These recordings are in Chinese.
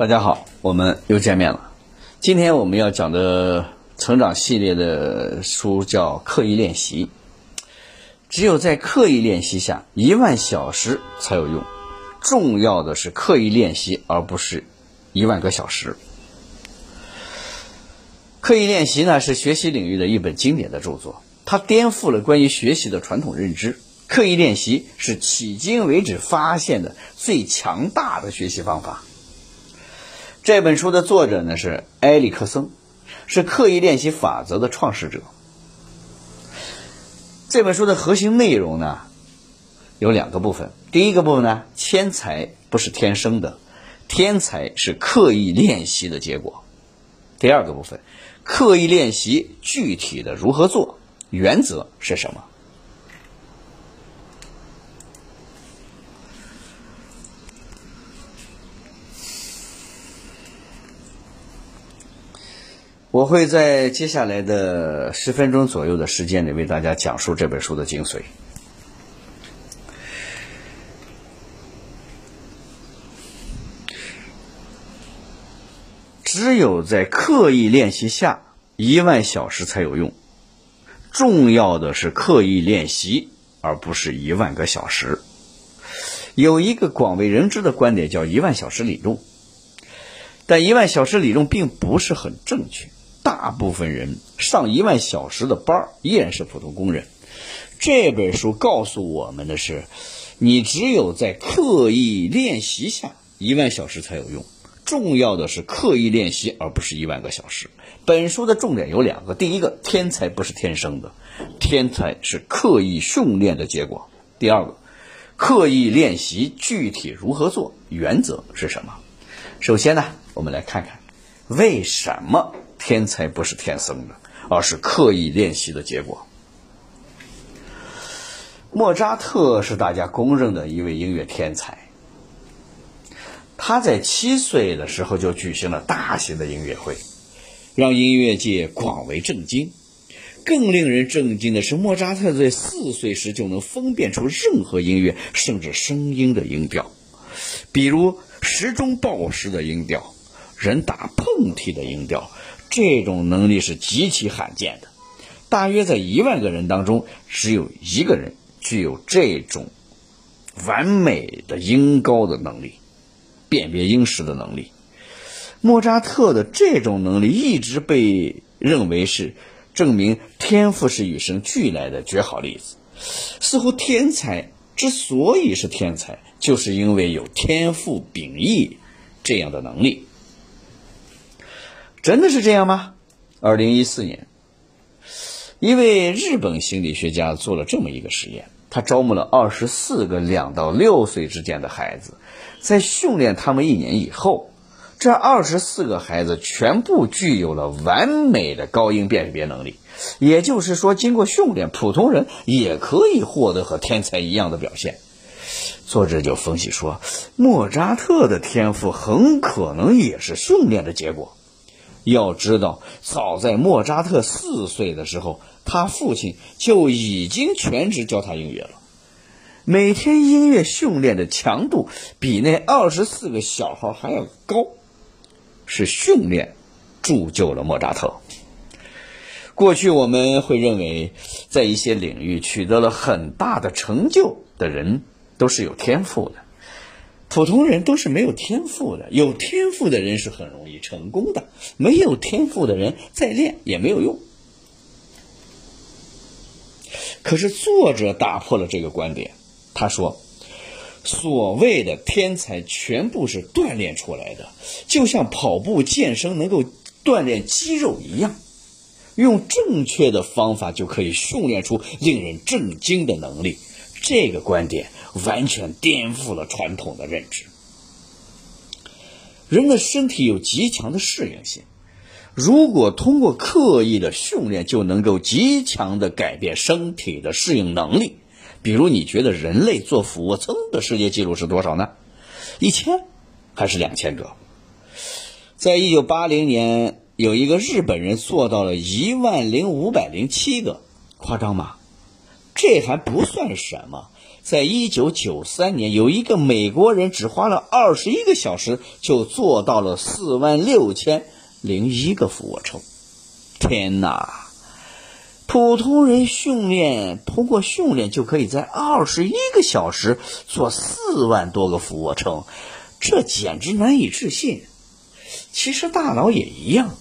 大家好，我们又见面了。今天我们要讲的成长系列的书叫《刻意练习》。只有在刻意练习下，一万小时才有用。重要的是刻意练习，而不是一万个小时。刻意练习呢，是学习领域的一本经典的著作，它颠覆了关于学习的传统认知。刻意练习是迄今为止发现的最强大的学习方法。这本书的作者呢是埃里克森，是刻意练习法则的创始者。这本书的核心内容呢有两个部分，第一个部分呢，天才不是天生的，天才是刻意练习的结果。第二个部分，刻意练习具体的如何做，原则是什么？我会在接下来的十分钟左右的时间里为大家讲述这本书的精髓。只有在刻意练习下，一万小时才有用。重要的是刻意练习，而不是一万个小时。有一个广为人知的观点叫“一万小时理论”，但一万小时理论并不是很正确。大部分人上一万小时的班依然是普通工人。这本书告诉我们的是，你只有在刻意练习下，一万小时才有用。重要的是刻意练习，而不是一万个小时。本书的重点有两个：第一个，天才不是天生的，天才是刻意训练的结果；第二个，刻意练习具体如何做，原则是什么？首先呢，我们来看看为什么。天才不是天生的，而是刻意练习的结果。莫扎特是大家公认的一位音乐天才。他在七岁的时候就举行了大型的音乐会，让音乐界广为震惊。更令人震惊的是，莫扎特在四岁时就能分辨出任何音乐甚至声音的音调，比如时钟报时的音调，人打喷嚏的音调。这种能力是极其罕见的，大约在一万个人当中，只有一个人具有这种完美的音高的能力，辨别音时的能力。莫扎特的这种能力一直被认为是证明天赋是与生俱来的绝好例子。似乎天才之所以是天才，就是因为有天赋秉异这样的能力。真的是这样吗？二零一四年，一位日本心理学家做了这么一个实验，他招募了二十四个两到六岁之间的孩子，在训练他们一年以后，这二十四个孩子全部具有了完美的高音辨别能力。也就是说，经过训练，普通人也可以获得和天才一样的表现。作者就分析说，莫扎特的天赋很可能也是训练的结果。要知道，早在莫扎特四岁的时候，他父亲就已经全职教他音乐了。每天音乐训练的强度比那二十四个小孩还要高，是训练铸就了莫扎特。过去我们会认为，在一些领域取得了很大的成就的人都是有天赋的。普通人都是没有天赋的，有天赋的人是很容易成功的，没有天赋的人再练也没有用。可是作者打破了这个观点，他说：“所谓的天才全部是锻炼出来的，就像跑步健身能够锻炼肌肉一样，用正确的方法就可以训练出令人震惊的能力。”这个观点。完全颠覆了传统的认知。人的身体有极强的适应性，如果通过刻意的训练就能够极强的改变身体的适应能力，比如你觉得人类做俯卧撑的世界纪录是多少呢？一千还是两千个？在一九八零年，有一个日本人做到了一万零五百零七个，夸张吗？这还不算什么。在一九九三年，有一个美国人只花了二十一个小时就做到了四万六千零一个俯卧撑。天哪！普通人训练通过训练就可以在二十一个小时做四万多个俯卧撑，这简直难以置信。其实大脑也一样，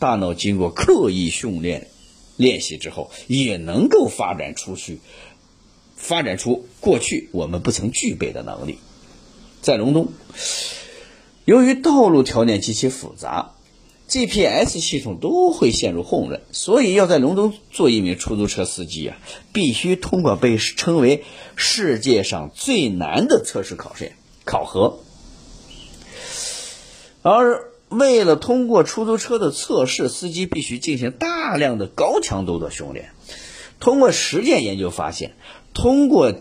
大脑经过刻意训练练习之后，也能够发展出去，发展出过去我们不曾具备的能力。在隆冬，由于道路条件极其复杂。GPS 系统都会陷入混乱，所以要在隆冬做一名出租车司机啊，必须通过被称为世界上最难的测试考试考核。而为了通过出租车的测试，司机必须进行大量的高强度的训练。通过实践研究发现，通过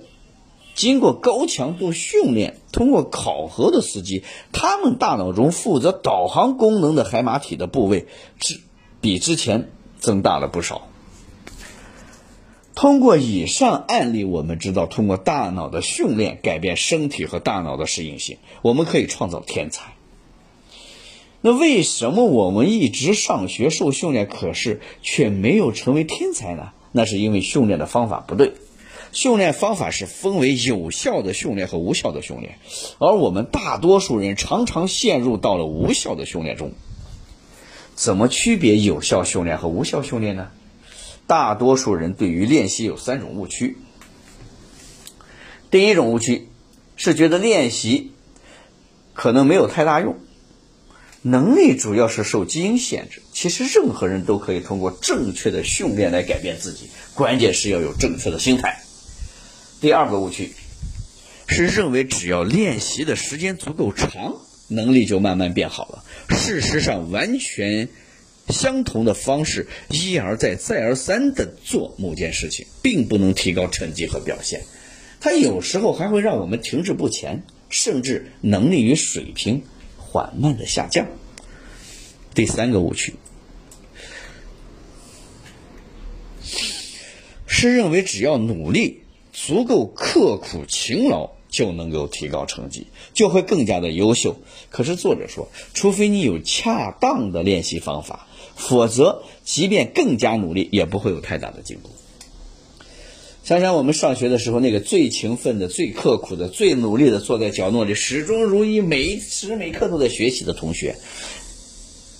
经过高强度训练、通过考核的司机，他们大脑中负责导航功能的海马体的部位，之比之前增大了不少。通过以上案例，我们知道，通过大脑的训练改变身体和大脑的适应性，我们可以创造天才。那为什么我们一直上学受训练，可是却没有成为天才呢？那是因为训练的方法不对。训练方法是分为有效的训练和无效的训练，而我们大多数人常常陷入到了无效的训练中。怎么区别有效训练和无效训练呢？大多数人对于练习有三种误区。第一种误区是觉得练习可能没有太大用，能力主要是受基因限制。其实任何人都可以通过正确的训练来改变自己，关键是要有正确的心态。第二个误区是认为只要练习的时间足够长，能力就慢慢变好了。事实上，完全相同的方式一而再、再而三的做某件事情，并不能提高成绩和表现。它有时候还会让我们停滞不前，甚至能力与水平缓慢的下降。第三个误区是认为只要努力。足够刻苦勤劳就能够提高成绩，就会更加的优秀。可是作者说，除非你有恰当的练习方法，否则即便更加努力，也不会有太大的进步。想想我们上学的时候，那个最勤奋的、最刻苦的、最努力的，坐在角落里始终如一、每时每刻都在学习的同学，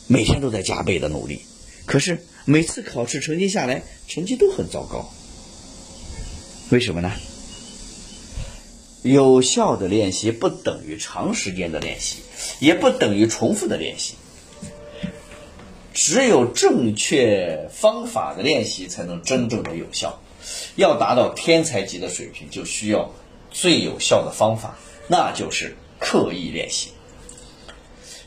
每天都在加倍的努力，可是每次考试成绩下来，成绩都很糟糕。为什么呢？有效的练习不等于长时间的练习，也不等于重复的练习。只有正确方法的练习才能真正的有效。要达到天才级的水平，就需要最有效的方法，那就是刻意练习。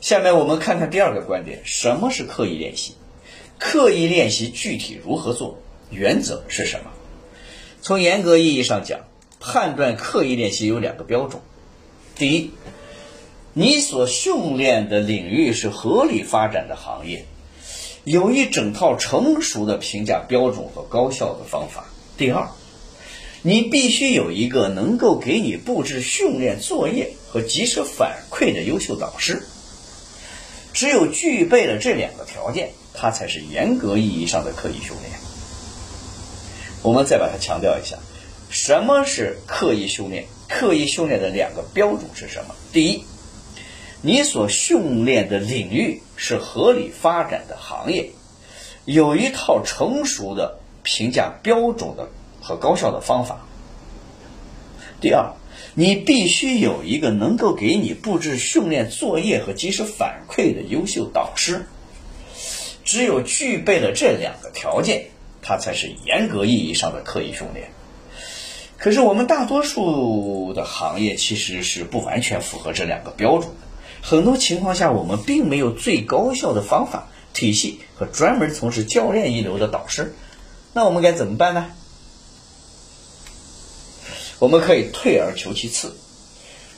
下面我们看看第二个观点：什么是刻意练习？刻意练习具体如何做？原则是什么？从严格意义上讲，判断刻意练习有两个标准：第一，你所训练的领域是合理发展的行业，有一整套成熟的评价标准和高效的方法；第二，你必须有一个能够给你布置训练作业和及时反馈的优秀导师。只有具备了这两个条件，它才是严格意义上的刻意训练。我们再把它强调一下，什么是刻意训练？刻意训练的两个标准是什么？第一，你所训练的领域是合理发展的行业，有一套成熟的评价标准的和高效的方法。第二，你必须有一个能够给你布置训练作业和及时反馈的优秀导师。只有具备了这两个条件。它才是严格意义上的刻意训练。可是我们大多数的行业其实是不完全符合这两个标准的。很多情况下，我们并没有最高效的方法体系和专门从事教练一流的导师。那我们该怎么办呢？我们可以退而求其次，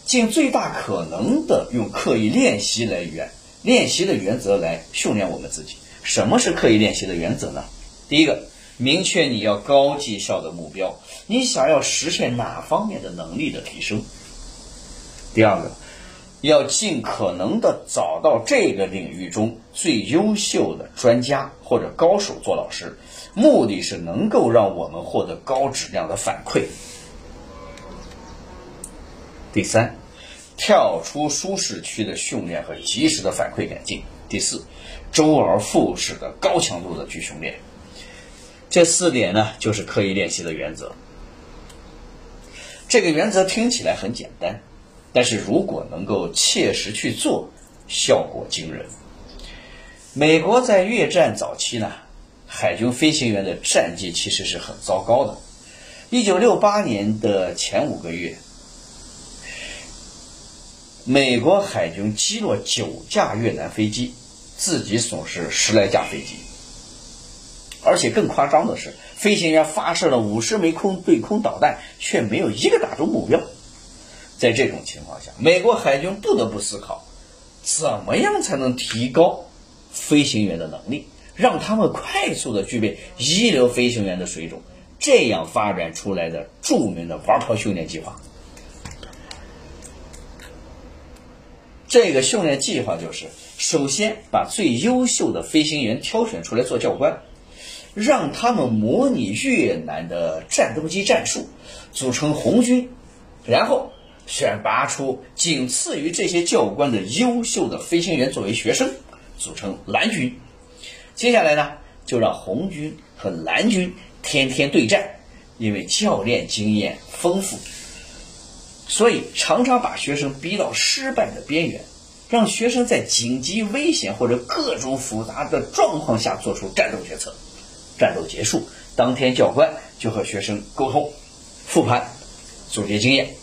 尽最大可能的用刻意练习来原练习的原则来训练我们自己。什么是刻意练习的原则呢？第一个。明确你要高绩效的目标，你想要实现哪方面的能力的提升。第二个，要尽可能的找到这个领域中最优秀的专家或者高手做老师，目的是能够让我们获得高质量的反馈。第三，跳出舒适区的训练和及时的反馈改进。第四，周而复始的高强度的去训练。这四点呢，就是刻意练习的原则。这个原则听起来很简单，但是如果能够切实去做，效果惊人。美国在越战早期呢，海军飞行员的战绩其实是很糟糕的。一九六八年的前五个月。美国海军击落九架越南飞机，自己损失十来架飞机。而且更夸张的是，飞行员发射了五十枚空对空导弹，却没有一个打中目标。在这种情况下，美国海军不得不思考，怎么样才能提高飞行员的能力，让他们快速的具备一流飞行员的水准。这样发展出来的著名的“玩炮”训练计划。这个训练计划就是：首先把最优秀的飞行员挑选出来做教官，让他们模拟越南的战斗机战术，组成红军；然后选拔出仅次于这些教官的优秀的飞行员作为学生，组成蓝军。接下来呢，就让红军和蓝军天天对战，因为教练经验丰富。所以常常把学生逼到失败的边缘，让学生在紧急、危险或者各种复杂的状况下做出战斗决策。战斗结束当天，教官就和学生沟通、复盘、总结经验。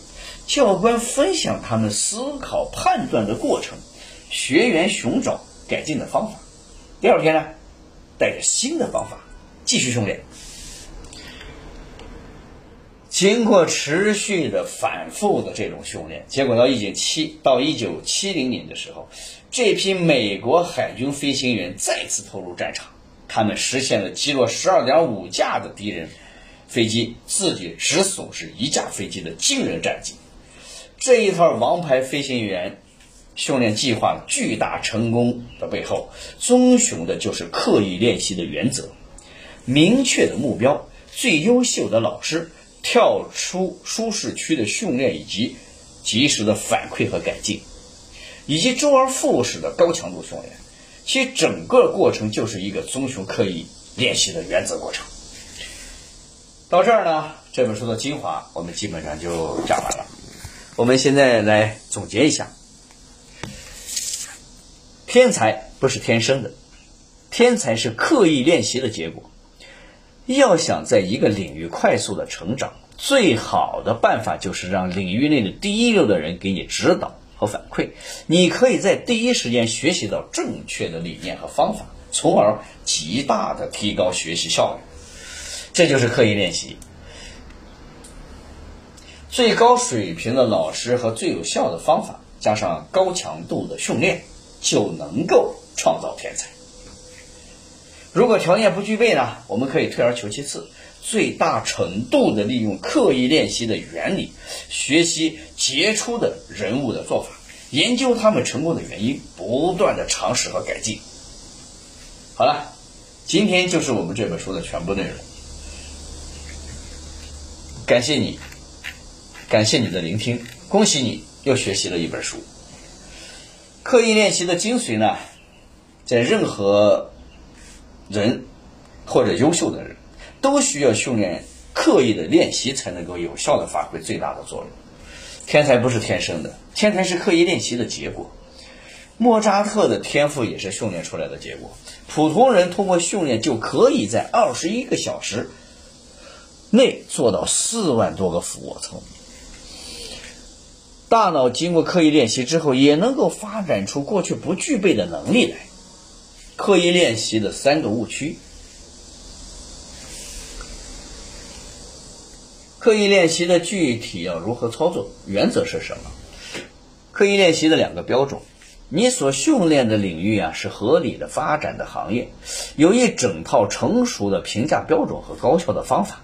教官分享他们思考、判断的过程，学员寻找改进的方法。第二天呢，带着新的方法继续训练。经过持续的反复的这种训练，结果到一九七到一九七零年的时候，这批美国海军飞行员再次投入战场，他们实现了击落十二点五架的敌人飞机，自己只损失一架飞机的惊人战绩。这一套王牌飞行员训练计划巨大成功的背后，遵循的就是刻意练习的原则，明确的目标，最优秀的老师。跳出舒适区的训练，以及及时的反馈和改进，以及周而复始的高强度训练，其整个过程就是一个遵循刻意练习的原则过程。到这儿呢，这本书的精华我们基本上就讲完了。我们现在来总结一下：天才不是天生的，天才是刻意练习的结果。要想在一个领域快速的成长，最好的办法就是让领域内的第一流的人给你指导和反馈。你可以在第一时间学习到正确的理念和方法，从而极大的提高学习效率。这就是刻意练习。最高水平的老师和最有效的方法，加上高强度的训练，就能够创造天才。如果条件不具备呢？我们可以退而求其次，最大程度的利用刻意练习的原理，学习杰出的人物的做法，研究他们成功的原因，不断的尝试和改进。好了，今天就是我们这本书的全部内容。感谢你，感谢你的聆听，恭喜你又学习了一本书。刻意练习的精髓呢，在任何。人或者优秀的人，都需要训练、刻意的练习，才能够有效的发挥最大的作用。天才不是天生的，天才是刻意练习的结果。莫扎特的天赋也是训练出来的结果。普通人通过训练就可以在二十一个小时内做到四万多个俯卧撑。大脑经过刻意练习之后，也能够发展出过去不具备的能力来。刻意练习的三个误区。刻意练习的具体要如何操作？原则是什么？刻意练习的两个标准：你所训练的领域啊是合理的发展的行业，有一整套成熟的评价标准和高效的方法。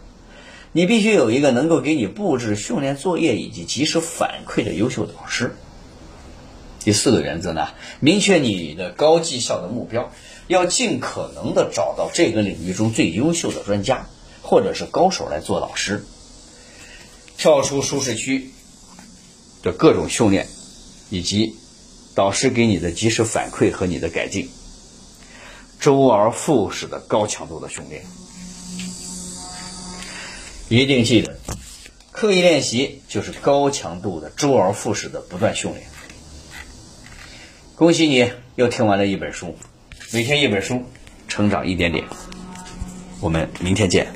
你必须有一个能够给你布置训练作业以及及时反馈的优秀导师。第四个原则呢，明确你的高绩效的目标，要尽可能的找到这个领域中最优秀的专家或者是高手来做老师，跳出舒适区的各种训练，以及导师给你的及时反馈和你的改进，周而复始的高强度的训练。一定记得，刻意练习就是高强度的、周而复始的不断训练。恭喜你又听完了一本书，每天一本书，成长一点点。我们明天见。